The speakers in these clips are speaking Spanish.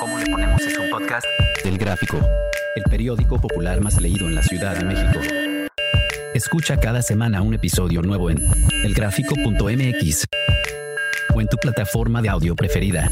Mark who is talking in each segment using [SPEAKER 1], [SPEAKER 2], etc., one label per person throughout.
[SPEAKER 1] ¿Cómo le ponemos es un podcast? del Gráfico, el periódico popular más leído en la Ciudad de México. Escucha cada semana un episodio nuevo en elgráfico.mx o en tu plataforma de audio preferida.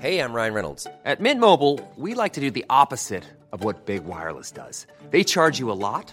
[SPEAKER 2] Hey, I'm Ryan Reynolds. At Mint Mobile, we like to do the opposite of what Big Wireless does. They charge you a lot,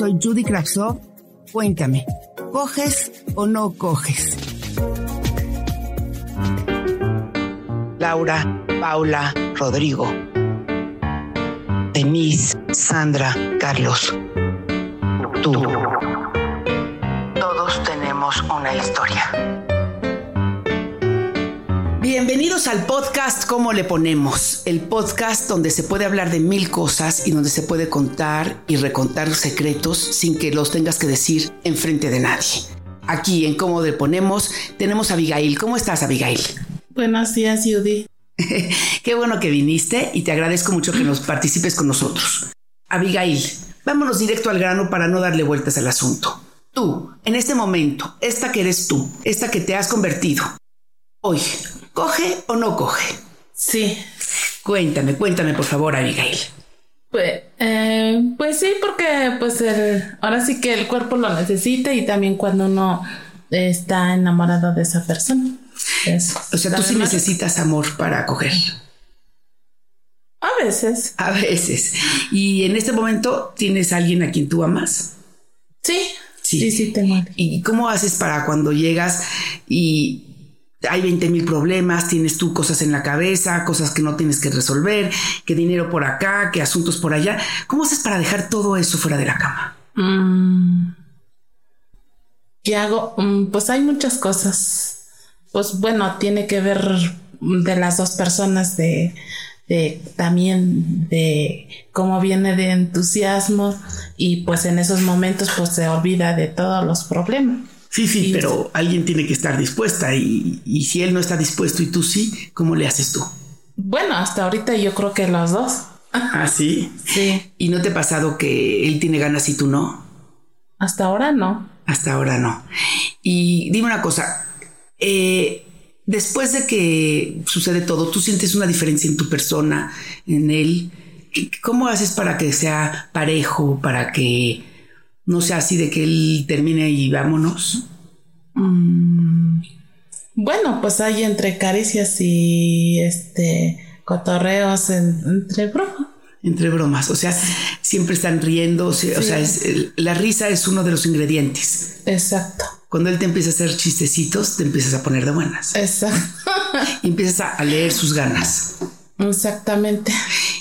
[SPEAKER 3] Soy Judy Kravsov. Cuéntame, ¿coges o no coges? Laura, Paula, Rodrigo, Denise, Sandra, Carlos, tú. Todos tenemos una historia. Bienvenidos al podcast ¿Cómo le ponemos? El podcast donde se puede hablar de mil cosas y donde se puede contar y recontar secretos sin que los tengas que decir enfrente de nadie. Aquí en ¿Cómo le ponemos? tenemos a Abigail. ¿Cómo estás, Abigail?
[SPEAKER 4] Buenos días, Judy.
[SPEAKER 3] Qué bueno que viniste y te agradezco mucho que nos participes con nosotros. Abigail, vámonos directo al grano para no darle vueltas al asunto. Tú, en este momento, esta que eres tú, esta que te has convertido, hoy, ¿coge o no coge?
[SPEAKER 4] Sí.
[SPEAKER 3] Cuéntame, cuéntame por favor, Abigail.
[SPEAKER 4] Pues, eh, pues sí, porque pues el, ahora sí que el cuerpo lo necesita y también cuando uno está enamorado de esa persona.
[SPEAKER 3] O sea, tú sí necesitas amor para coger.
[SPEAKER 4] A veces.
[SPEAKER 3] A veces. Y en este momento tienes a alguien a quien tú amas.
[SPEAKER 4] Sí.
[SPEAKER 3] Sí.
[SPEAKER 4] Sí, sí, tengo.
[SPEAKER 3] ¿Y cómo haces para cuando llegas y hay 20 mil problemas, tienes tú cosas en la cabeza, cosas que no tienes que resolver, que dinero por acá, que asuntos por allá? ¿Cómo haces para dejar todo eso fuera de la cama?
[SPEAKER 4] Mm. ¿Qué hago? Mm, Pues hay muchas cosas. Pues bueno, tiene que ver de las dos personas de, de también de cómo viene de entusiasmo y pues en esos momentos pues se olvida de todos los problemas.
[SPEAKER 3] Sí, sí, pero alguien tiene que estar dispuesta y, y si él no está dispuesto y tú sí, ¿cómo le haces tú?
[SPEAKER 4] Bueno, hasta ahorita yo creo que los dos.
[SPEAKER 3] Ah, sí.
[SPEAKER 4] Sí,
[SPEAKER 3] ¿Y no te ha pasado que él tiene ganas y tú no?
[SPEAKER 4] hasta ahora no.
[SPEAKER 3] Hasta ahora no. Y dime una cosa, eh, después de que sucede todo, ¿tú sientes una diferencia en tu persona, en él? ¿Qué- ¿Cómo haces para que sea parejo, para que no sea así de que él termine y vámonos?
[SPEAKER 4] Bueno, pues hay entre caricias y este cotorreos en- entre bromas.
[SPEAKER 3] Entre bromas, o sea, siempre están riendo, o sea, o sea, es- el- la risa es uno de los ingredientes.
[SPEAKER 4] Exacto.
[SPEAKER 3] Cuando él te empieza a hacer chistecitos, te empiezas a poner de buenas
[SPEAKER 4] Exacto.
[SPEAKER 3] y empiezas a, a leer sus ganas.
[SPEAKER 4] Exactamente.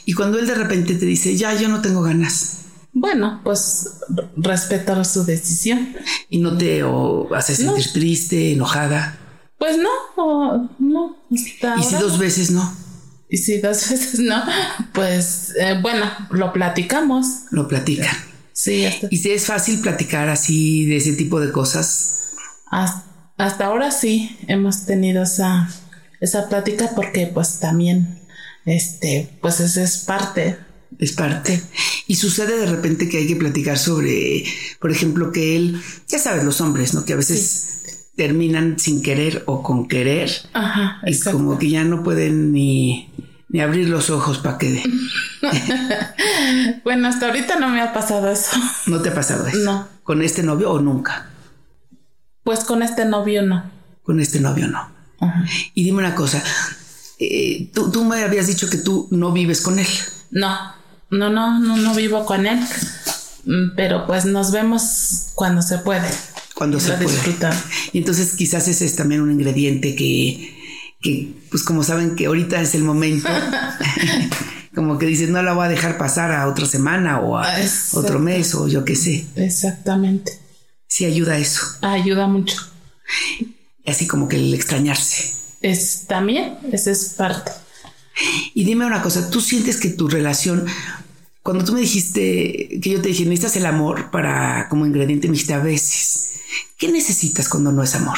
[SPEAKER 3] Y cuando él de repente te dice, ya, yo no tengo ganas,
[SPEAKER 4] Bueno, pues r- respeto su decisión.
[SPEAKER 3] y no te o, hace sentir
[SPEAKER 4] No.
[SPEAKER 3] triste, enojada.
[SPEAKER 4] Pues no, o- no. hasta
[SPEAKER 3] Y si dos veces no,
[SPEAKER 4] Y si dos veces no, pues eh, bueno, lo platicamos.
[SPEAKER 3] lo platican.
[SPEAKER 4] Sí, hasta,
[SPEAKER 3] Y si es fácil platicar así de ese tipo de cosas,
[SPEAKER 4] hasta, hasta ahora sí hemos tenido esa, esa plática porque pues también, este, pues esa es parte.
[SPEAKER 3] Es parte. Y sucede de repente que hay que platicar sobre, por ejemplo, que él, ya sabes, los hombres, ¿no? Que a veces terminan sin querer o con querer.
[SPEAKER 4] Ajá,
[SPEAKER 3] Y
[SPEAKER 4] exacto.
[SPEAKER 3] como que ya no pueden ni, ni abrir los ojos para que
[SPEAKER 4] Bueno, hasta ahorita no me ha pasado eso.
[SPEAKER 3] no te ha pasado eso.
[SPEAKER 4] No.
[SPEAKER 3] Con este novio o nunca.
[SPEAKER 4] Pues con este novio no.
[SPEAKER 3] Con este novio no.
[SPEAKER 4] Ajá.
[SPEAKER 3] Y dime una cosa. eh, tú, tú me habías dicho que tú no vives con él.
[SPEAKER 4] No, no, no, no, no vivo con él. Mm, Pero pues nos vemos cuando se puede.
[SPEAKER 3] Cuando
[SPEAKER 4] Y
[SPEAKER 3] se puede. Y entonces quizás ese es también un ingrediente que, que, pues como saben que ahorita es el momento, como que dices, no la voy a dejar pasar a otra semana o a otro mes o yo qué sé.
[SPEAKER 4] Exactamente.
[SPEAKER 3] Sí ayuda a eso.
[SPEAKER 4] Ayuda mucho.
[SPEAKER 3] Así como que el extrañarse.
[SPEAKER 4] Es también, esa es parte.
[SPEAKER 3] Y dime una cosa, ¿tú sientes que tu relación, cuando tú me dijiste, que yo te dije, necesitas el amor para como ingrediente, me dijiste a veces, ¿qué necesitas cuando no es amor?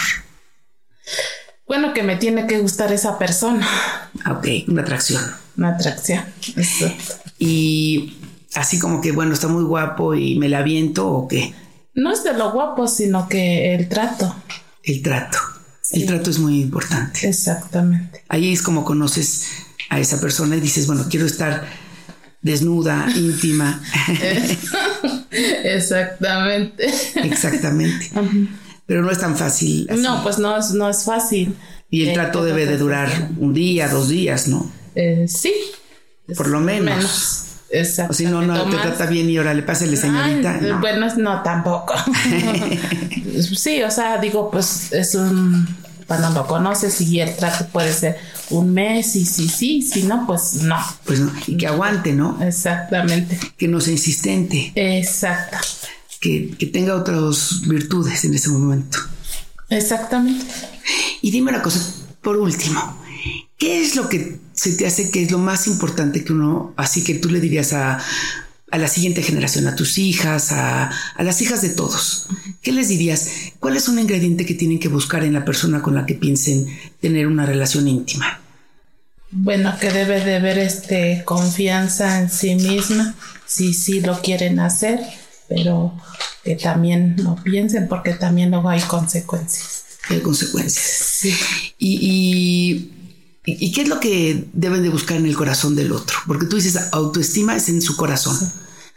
[SPEAKER 4] Bueno, que me tiene que gustar esa persona.
[SPEAKER 3] Ah, Ok, una atracción.
[SPEAKER 4] Una atracción. Eso.
[SPEAKER 3] Y así como que, bueno, está muy guapo y me la aviento o qué?
[SPEAKER 4] No es de lo guapo, sino que el trato.
[SPEAKER 3] El trato. El trato es muy importante.
[SPEAKER 4] Exactamente.
[SPEAKER 3] Ahí es como conoces a esa persona y dices, bueno, quiero estar desnuda, íntima.
[SPEAKER 4] Exactamente.
[SPEAKER 3] Exactamente. Pero no es tan fácil. así.
[SPEAKER 4] No, pues no es, no es fácil.
[SPEAKER 3] Y el
[SPEAKER 4] Eh,
[SPEAKER 3] trato debe de durar un día, dos días, ¿no?
[SPEAKER 4] Eh, sí.
[SPEAKER 3] Por lo menos.
[SPEAKER 4] Menos.
[SPEAKER 3] O
[SPEAKER 4] Exacto.
[SPEAKER 3] si no, no te trata bien y órale, pásale, señorita.
[SPEAKER 4] Ay,
[SPEAKER 3] No.
[SPEAKER 4] Bueno, no, tampoco. sí, o sea, digo, pues es un. Cuando lo conoces y el trato puede ser un mes y sí, sí, si no, pues no.
[SPEAKER 3] Pues no. Y que aguante, ¿no?
[SPEAKER 4] Exactamente.
[SPEAKER 3] Que no sea insistente.
[SPEAKER 4] Exacto.
[SPEAKER 3] Que, que tenga otras virtudes en ese momento.
[SPEAKER 4] Exactamente.
[SPEAKER 3] Y dime una cosa, por último, ¿qué es lo que se te hace que es lo más importante que uno, así que tú le dirías a, a la siguiente generación, a tus hijas, a, a las hijas de todos? ¿Qué les dirías? ¿Cuál es un ingrediente que tienen que buscar en la persona con la que piensen tener una relación íntima?
[SPEAKER 4] Bueno, que debe de haber este confianza en sí misma, si sí lo quieren hacer, pero que también lo piensen porque también luego hay consecuencias.
[SPEAKER 3] ¿Qué consecuencias?
[SPEAKER 4] Sí.
[SPEAKER 3] Y, y, y qué es lo que deben de buscar en el corazón del otro? Porque tú dices autoestima es en su corazón.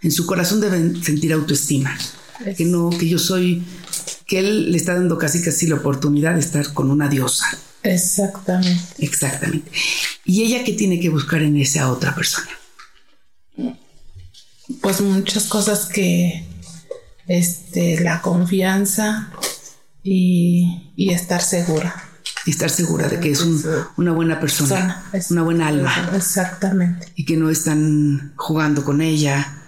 [SPEAKER 3] En su corazón deben sentir autoestima.
[SPEAKER 4] Es-
[SPEAKER 3] Que no, que yo soy, que él le está dando casi casi la oportunidad de estar con una diosa.
[SPEAKER 4] Exactamente.
[SPEAKER 3] Exactamente. ¿Y ella qué tiene que buscar en esa otra persona?
[SPEAKER 4] Pues muchas cosas que este la confianza y, y estar segura.
[SPEAKER 3] Y estar segura de que es un- una buena persona,
[SPEAKER 4] Persona, es-
[SPEAKER 3] una buena alma.
[SPEAKER 4] Exactamente.
[SPEAKER 3] Y que no están jugando con ella.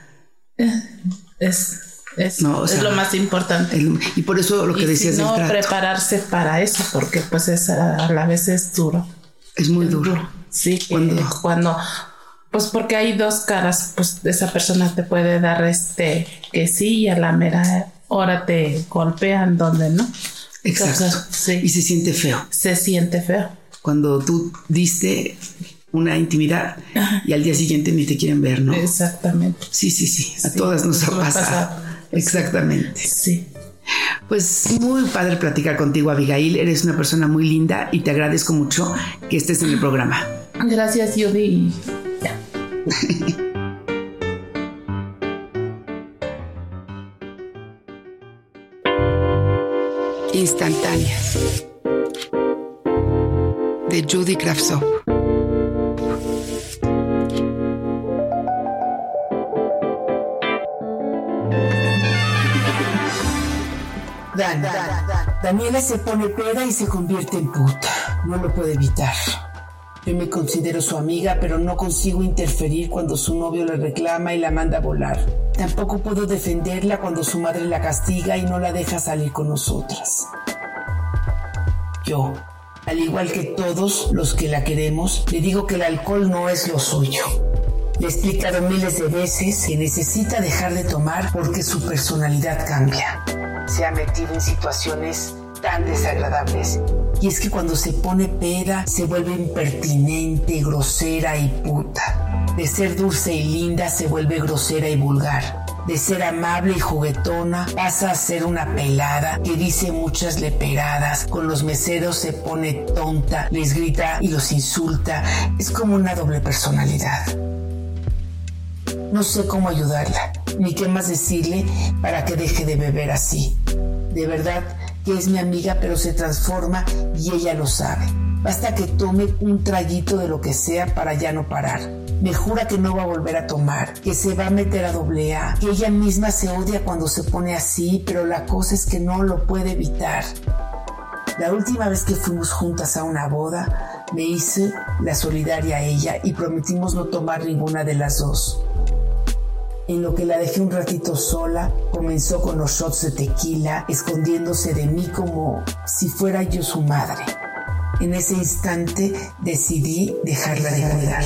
[SPEAKER 4] Es, es,
[SPEAKER 3] No, o
[SPEAKER 4] es
[SPEAKER 3] sea,
[SPEAKER 4] lo más importante.
[SPEAKER 3] El- y por eso lo que
[SPEAKER 4] y
[SPEAKER 3] decías
[SPEAKER 4] si no,
[SPEAKER 3] del trato.
[SPEAKER 4] prepararse para eso, porque pues es a, la vez es duro.
[SPEAKER 3] Es muy duro.
[SPEAKER 4] Sí,
[SPEAKER 3] Cuando-
[SPEAKER 4] cuando, pues porque hay dos caras, pues esa persona te puede dar este que sí y a la mera hora te golpean donde no.
[SPEAKER 3] Exacto.
[SPEAKER 4] Entonces,
[SPEAKER 3] Y
[SPEAKER 4] sí,
[SPEAKER 3] se siente feo.
[SPEAKER 4] se siente feo.
[SPEAKER 3] Cuando tú diste una intimidad y al día siguiente ni te quieren ver, ¿no?
[SPEAKER 4] Exactamente.
[SPEAKER 3] Sí, sí, sí. A
[SPEAKER 4] Sí,
[SPEAKER 3] todas nos ha
[SPEAKER 4] nos ha
[SPEAKER 3] pasado.
[SPEAKER 4] pasado.
[SPEAKER 3] Exactamente.
[SPEAKER 4] Sí.
[SPEAKER 3] Pues muy padre platicar contigo, Abigail. Eres una persona muy linda y te agradezco mucho que estés en el programa.
[SPEAKER 4] Gracias, Judy. y ya.
[SPEAKER 3] Instantáneas. De Judy Kravtsov. Dan, Daniela se pone peda y se convierte en puta. No lo puede evitar. Yo me considero su amiga, pero no consigo interferir cuando su novio le reclama y la manda a volar. Tampoco puedo defenderla cuando su madre la castiga y no la deja salir con nosotras. Yo, al igual que todos los que la queremos, le digo que el alcohol no es lo suyo. Le he explicado miles de veces que necesita dejar de tomar porque su personalidad cambia. Se ha metido en situaciones tan desagradables. Y es que cuando se pone peda se vuelve impertinente, grosera y puta. De ser dulce y linda se vuelve grosera y vulgar. De ser amable y juguetona pasa a ser una pelada que dice muchas leperadas. Con los meseros se pone tonta, les grita y los insulta. Es como una doble personalidad. No sé cómo ayudarla, ni qué más decirle para que deje de beber así. De verdad que es mi amiga, pero se transforma y ella lo sabe. Basta que tome un traguito de lo que sea para ya no parar. Me jura que no va a volver a tomar, que se va a meter a doble A, que ella misma se odia cuando se pone así, pero la cosa es que no lo puede evitar. La última vez que fuimos juntas a una boda, me hice la solidaria a ella y prometimos no tomar ninguna de las dos. En lo que la dejé un ratito sola, comenzó con los shots de tequila, escondiéndose de mí como si fuera yo su madre. En ese instante decidí dejarla de cuidar.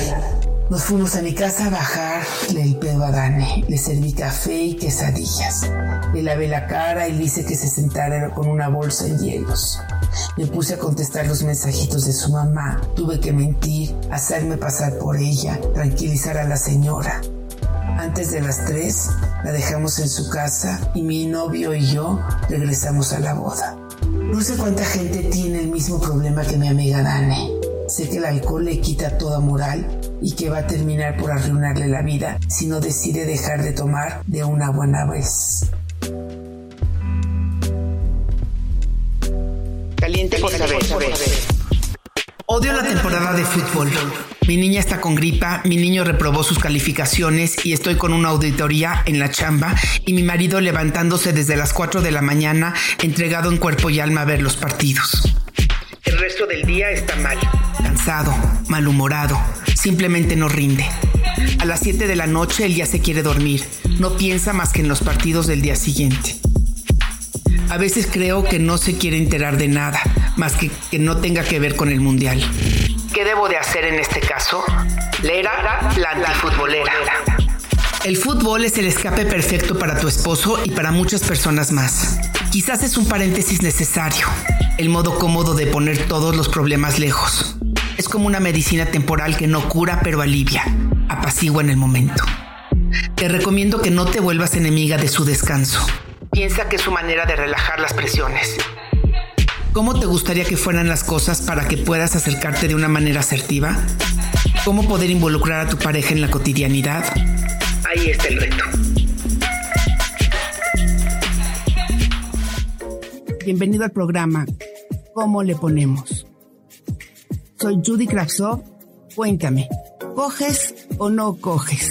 [SPEAKER 3] Nos fuimos a mi casa a bajarle el pedo a Dane. Le serví café y quesadillas. Le lavé la cara y le hice que se sentara con una bolsa en hielos. Me puse a contestar los mensajitos de su mamá. Tuve que mentir, hacerme pasar por ella, tranquilizar a la señora. Antes de las tres, la dejamos en su casa y mi novio y yo regresamos a la boda. No sé cuánta gente tiene el mismo problema que mi amiga Dane. Sé que el alcohol le quita toda moral y que va a terminar por arruinarle la vida si no decide dejar de tomar de una buena vez. Caliente por saber. Odio la temporada de fútbol. Mi niña está con gripa, mi niño reprobó sus calificaciones y estoy con una auditoría en la chamba y mi marido levantándose desde las 4 de la mañana entregado en cuerpo y alma a ver los partidos. El resto del día está mal cansado, malhumorado, simplemente no rinde. A las 7 de la noche él ya se quiere dormir, no piensa más que en los partidos del día siguiente. A veces creo que no se quiere enterar de nada, más que que no tenga que ver con el mundial. ¿Qué debo de hacer en este caso? Lera, la antifutbolera. El fútbol es el escape perfecto para tu esposo y para muchas personas más. Quizás es un paréntesis necesario, el modo cómodo de poner todos los problemas lejos. Es como una medicina temporal que no cura pero alivia, apacigua en el momento. Te recomiendo que no te vuelvas enemiga de su descanso. Piensa que es su manera de relajar las presiones. ¿Cómo te gustaría que fueran las cosas para que puedas acercarte de una manera asertiva? ¿Cómo poder involucrar a tu pareja en la cotidianidad? Ahí está el reto. Bienvenido al programa ¿Cómo le ponemos? Soy Judy Kravsov. Cuéntame, ¿coges o no coges?